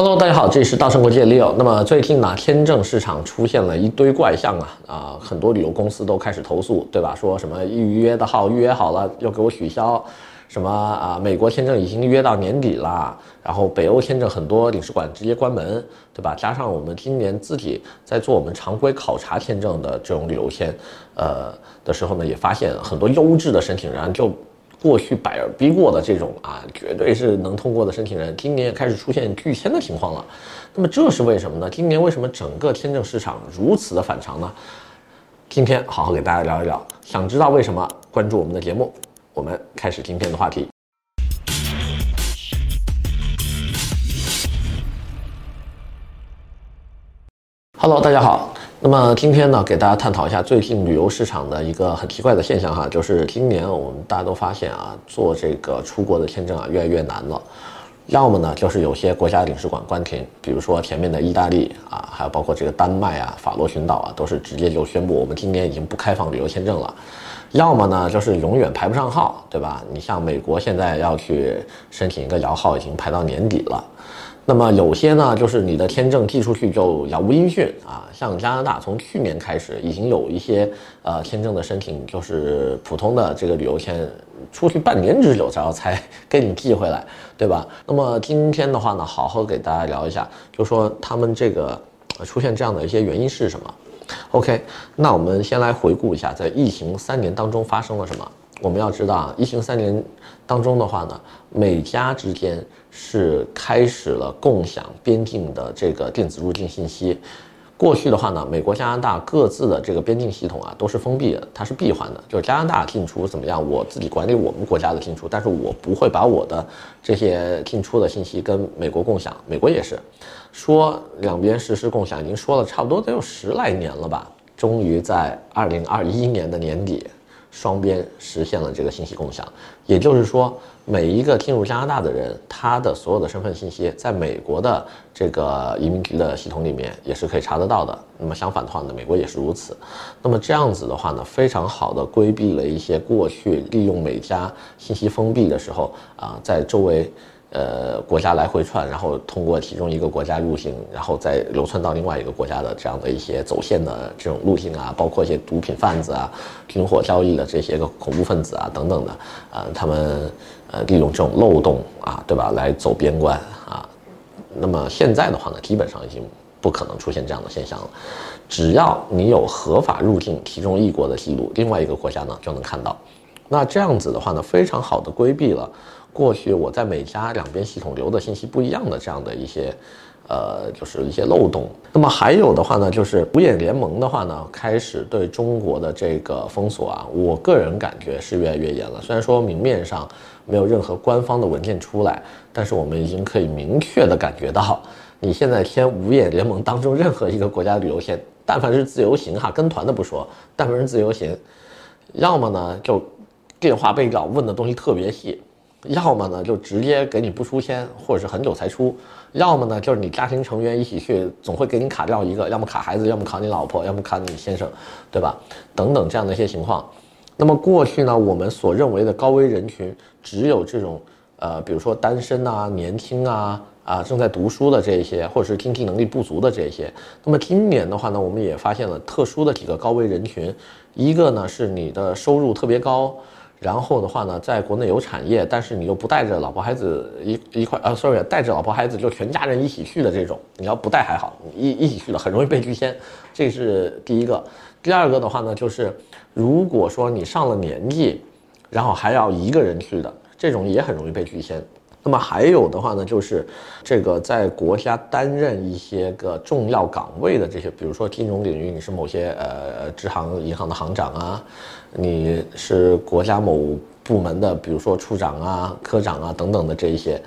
Hello，大家好，这里是稻盛国际的 Leo。那么最近呢，签证市场出现了一堆怪象啊啊，很多旅游公司都开始投诉，对吧？说什么预约的号预约好了又给我取消，什么啊，美国签证已经约到年底了，然后北欧签证很多领事馆直接关门，对吧？加上我们今年自己在做我们常规考察签证的这种旅游签，呃的时候呢，也发现很多优质的申请人就。过去百而逼过的这种啊，绝对是能通过的申请人，今年也开始出现拒签的情况了。那么这是为什么呢？今年为什么整个签证市场如此的反常呢？今天好好给大家聊一聊。想知道为什么？关注我们的节目，我们开始今天的话题。Hello，大家好。那么今天呢，给大家探讨一下最近旅游市场的一个很奇怪的现象哈，就是今年我们大家都发现啊，做这个出国的签证啊越来越难了。要么呢，就是有些国家领事馆关停，比如说前面的意大利啊，还有包括这个丹麦啊、法罗群岛啊，都是直接就宣布我们今年已经不开放旅游签证了。要么呢，就是永远排不上号，对吧？你像美国现在要去申请一个摇号，已经排到年底了。那么有些呢，就是你的签证寄出去就杳无音讯啊。像加拿大从去年开始已经有一些呃签证的申请，就是普通的这个旅游签，出去半年之久，然后才 给你寄回来，对吧？那么今天的话呢，好好给大家聊一下，就说他们这个出现这样的一些原因是什么？OK，那我们先来回顾一下，在疫情三年当中发生了什么。我们要知道啊，疫情三年当中的话呢，美加之间是开始了共享边境的这个电子入境信息。过去的话呢，美国、加拿大各自的这个边境系统啊都是封闭的，它是闭环的，就是加拿大进出怎么样，我自己管理我们国家的进出，但是我不会把我的这些进出的信息跟美国共享。美国也是，说两边实施共享已经说了差不多得有十来年了吧，终于在二零二一年的年底。双边实现了这个信息共享，也就是说，每一个进入加拿大的人，他的所有的身份信息，在美国的这个移民局的系统里面也是可以查得到的。那么相反的话呢，美国也是如此。那么这样子的话呢，非常好的规避了一些过去利用美加信息封闭的时候啊，在周围。呃，国家来回串，然后通过其中一个国家入境，然后再流窜到另外一个国家的这样的一些走线的这种路径啊，包括一些毒品贩子啊、军火交易的这些个恐怖分子啊等等的，呃，他们呃利用这种漏洞啊，对吧，来走边关啊。那么现在的话呢，基本上已经不可能出现这样的现象了。只要你有合法入境其中一国的记录，另外一个国家呢就能看到。那这样子的话呢，非常好的规避了。过去我在每家两边系统留的信息不一样的这样的一些，呃，就是一些漏洞。那么还有的话呢，就是五眼联盟的话呢，开始对中国的这个封锁啊，我个人感觉是越来越严了。虽然说明面上没有任何官方的文件出来，但是我们已经可以明确的感觉到，你现在签五眼联盟当中任何一个国家旅游签，但凡是自由行哈，跟团的不说，但凡是自由行，要么呢就电话被告问的东西特别细。要么呢就直接给你不出签，或者是很久才出；要么呢就是你家庭成员一起去，总会给你卡掉一个，要么卡孩子，要么卡你老婆，要么卡你先生，对吧？等等这样的一些情况。那么过去呢，我们所认为的高危人群只有这种，呃，比如说单身啊、年轻啊、啊正在读书的这些，或者是经济能力不足的这些。那么今年的话呢，我们也发现了特殊的几个高危人群，一个呢是你的收入特别高。然后的话呢，在国内有产业，但是你又不带着老婆孩子一一块啊，sorry，带着老婆孩子就全家人一起去的这种，你要不带还好，一一起去的很容易被拒签，这是第一个。第二个的话呢，就是如果说你上了年纪，然后还要一个人去的，这种也很容易被拒签。那么还有的话呢，就是这个在国家担任一些个重要岗位的这些，比如说金融领域，你是某些呃支行银行的行长啊，你是国家某部门的，比如说处长啊、科长啊等等的这一些，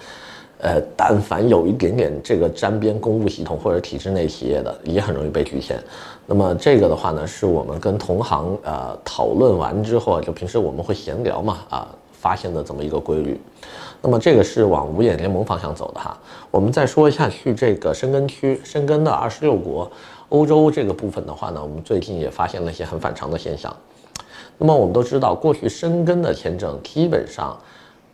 呃，但凡有一点点这个沾边公务系统或者体制内企业的，也很容易被拒签。那么这个的话呢，是我们跟同行呃讨论完之后，就平时我们会闲聊嘛啊。发现的这么一个规律，那么这个是往五眼联盟方向走的哈。我们再说一下去这个申根区，申根的二十六国，欧洲这个部分的话呢，我们最近也发现了一些很反常的现象。那么我们都知道，过去申根的签证基本上，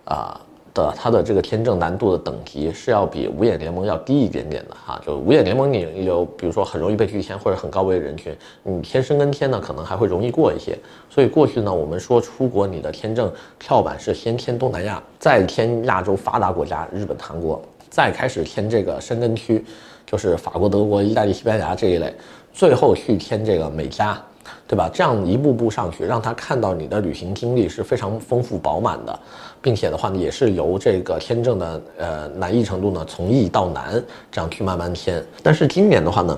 啊，的它的这个签证难度的等级是要比五眼联盟要低一点点的哈。就五眼联盟你有比如说很容易被拒签或者很高危的人群，你签申根签呢可能还会容易过一些。所以过去呢，我们说出国你的签证跳板是先签东南亚，再签亚洲发达国家日本、韩国，再开始签这个申根区，就是法国、德国、意大利、西班牙这一类，最后去签这个美加。对吧？这样一步步上去，让他看到你的旅行经历是非常丰富饱满的，并且的话呢，也是由这个签证的呃难易程度呢从易到难这样去慢慢签。但是今年的话呢，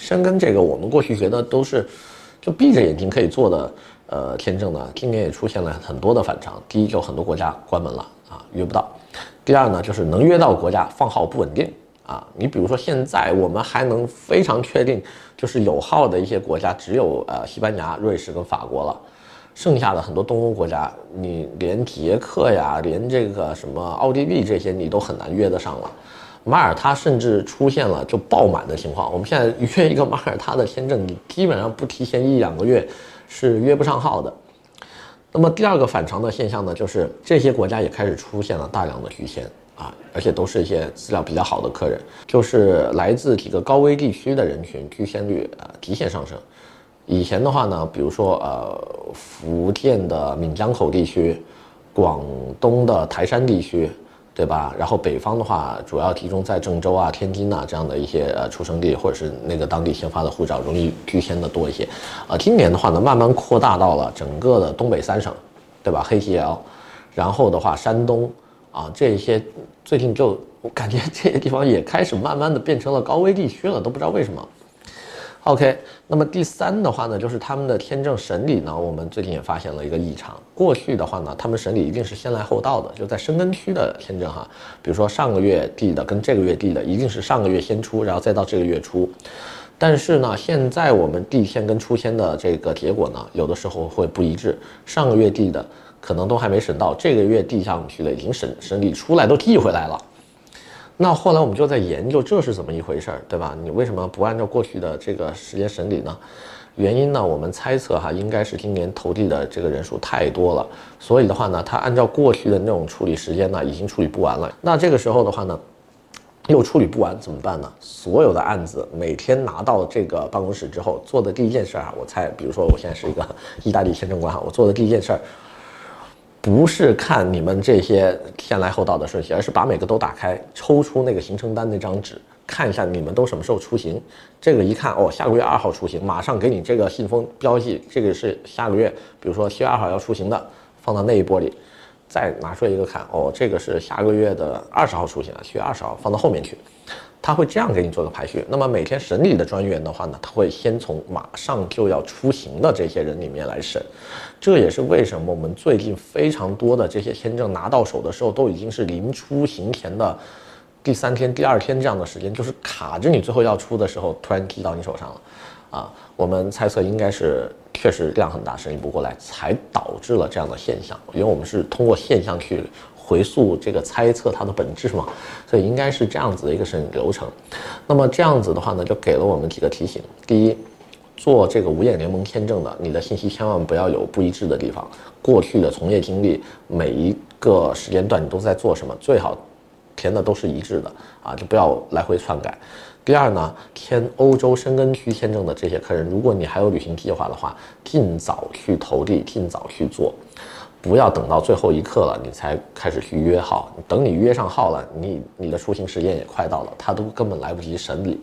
申根这个我们过去觉得都是就闭着眼睛可以做的呃签证呢，今年也出现了很多的反常。第一，就很多国家关门了啊，约不到；第二呢，就是能约到国家放号不稳定。啊，你比如说现在我们还能非常确定，就是有号的一些国家只有呃西班牙、瑞士跟法国了，剩下的很多东欧国家，你连捷克呀，连这个什么奥地利这些你都很难约得上了。马耳他甚至出现了就爆满的情况，我们现在约一个马耳他的签证，你基本上不提前一两个月是约不上号的。那么第二个反常的现象呢，就是这些国家也开始出现了大量的拒签。啊，而且都是一些资料比较好的客人，就是来自几个高危地区的人群，拒签率啊极限上升。以前的话呢，比如说呃福建的闽江口地区，广东的台山地区，对吧？然后北方的话，主要集中在郑州啊、天津啊这样的一些呃出生地，或者是那个当地签发的护照容易拒签的多一些。啊，今年的话呢，慢慢扩大到了整个的东北三省，对吧？黑吉辽然后的话山东。啊，这些最近就我感觉这些地方也开始慢慢的变成了高危地区了，都不知道为什么。OK，那么第三的话呢，就是他们的签证审理呢，我们最近也发现了一个异常。过去的话呢，他们审理一定是先来后到的，就在申根区的签证哈，比如说上个月递的跟这个月递的，一定是上个月先出，然后再到这个月出。但是呢，现在我们递签跟出签的这个结果呢，有的时候会不一致，上个月递的。可能都还没审到，这个月递上去了，已经审审理出来都递回来了。那后来我们就在研究这是怎么一回事儿，对吧？你为什么不按照过去的这个时间审理呢？原因呢，我们猜测哈，应该是今年投递的这个人数太多了，所以的话呢，他按照过去的那种处理时间呢，已经处理不完了。那这个时候的话呢，又处理不完怎么办呢？所有的案子每天拿到这个办公室之后做的第一件事儿啊，我猜，比如说我现在是一个意大利签证官哈，我做的第一件事儿。不是看你们这些先来后到的顺序，而是把每个都打开，抽出那个行程单那张纸，看一下你们都什么时候出行。这个一看哦，下个月二号出行，马上给你这个信封标记，这个是下个月，比如说七月二号要出行的，放到那一波里。再拿出来一个看哦，这个是下个月的二十号出行啊，七月二十号放到后面去。他会这样给你做个排序。那么每天审理的专员的话呢，他会先从马上就要出行的这些人里面来审。这也是为什么我们最近非常多的这些签证拿到手的时候，都已经是临出行前的第三天、第二天这样的时间，就是卡着你最后要出的时候，突然递到你手上了。啊，我们猜测应该是确实量很大，审理不过来，才导致了这样的现象。因为我们是通过现象去。回溯这个猜测它的本质嘛，所以应该是这样子的一个审流程。那么这样子的话呢，就给了我们几个提醒：第一，做这个无眼联盟签证的，你的信息千万不要有不一致的地方。过去的从业经历，每一个时间段你都在做什么，最好填的都是一致的啊，就不要来回篡改。第二呢，签欧洲申根区签证的这些客人，如果你还有旅行计划的话，尽早去投递，尽早去做。不要等到最后一刻了，你才开始去约号。等你约上号了，你你的出行时间也快到了，他都根本来不及审理。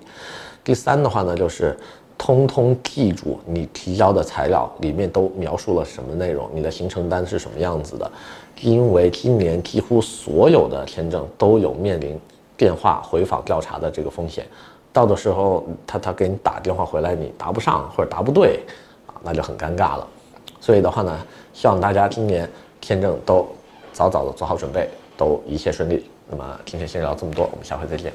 第三的话呢，就是通通记住你提交的材料里面都描述了什么内容，你的行程单是什么样子的。因为今年几乎所有的签证都有面临电话回访调查的这个风险，到的时候他他给你打电话回来，你答不上或者答不对，啊，那就很尴尬了。所以的话呢，希望大家今年签证都早早的做好准备，都一切顺利。那么今天先聊这么多，我们下回再见。